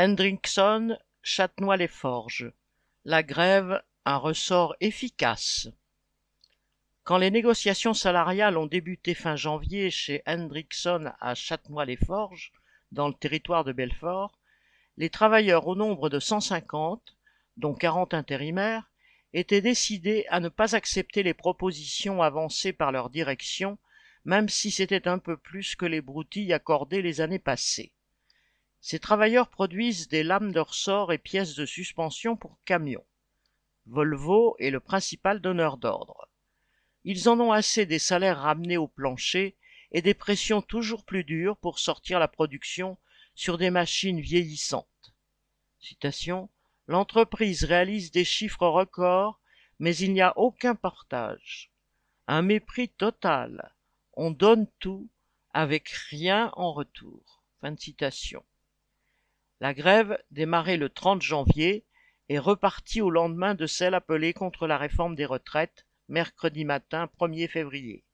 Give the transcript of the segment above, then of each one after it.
Hendrickson, Châtenois-les-Forges. La grève, un ressort efficace. Quand les négociations salariales ont débuté fin janvier chez Hendrickson à Châtenois-les-Forges, dans le territoire de Belfort, les travailleurs au nombre de 150, dont 40 intérimaires, étaient décidés à ne pas accepter les propositions avancées par leur direction, même si c'était un peu plus que les broutilles accordées les années passées. Ces travailleurs produisent des lames de ressort et pièces de suspension pour camions. Volvo est le principal donneur d'ordre. Ils en ont assez des salaires ramenés au plancher et des pressions toujours plus dures pour sortir la production sur des machines vieillissantes. L'entreprise réalise des chiffres records, mais il n'y a aucun partage. Un mépris total. On donne tout avec rien en retour. La grève, démarrée le 30 janvier, est repartie au lendemain de celle appelée contre la réforme des retraites, mercredi matin 1er février.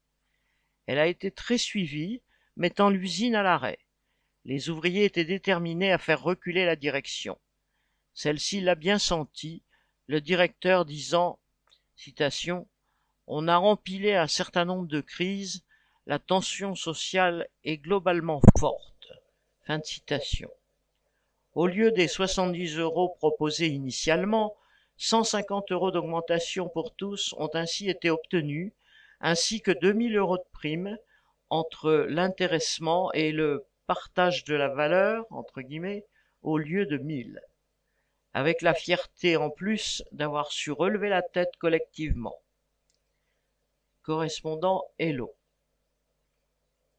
Elle a été très suivie, mettant l'usine à l'arrêt. Les ouvriers étaient déterminés à faire reculer la direction. Celle-ci l'a bien senti, le directeur disant On a rempilé un certain nombre de crises, la tension sociale est globalement forte. Fin de citation. Au lieu des 70 euros proposés initialement, 150 euros d'augmentation pour tous ont ainsi été obtenus, ainsi que 2000 euros de prime entre l'intéressement et le partage de la valeur, entre guillemets, au lieu de 1000. Avec la fierté en plus d'avoir su relever la tête collectivement. Correspondant Hello.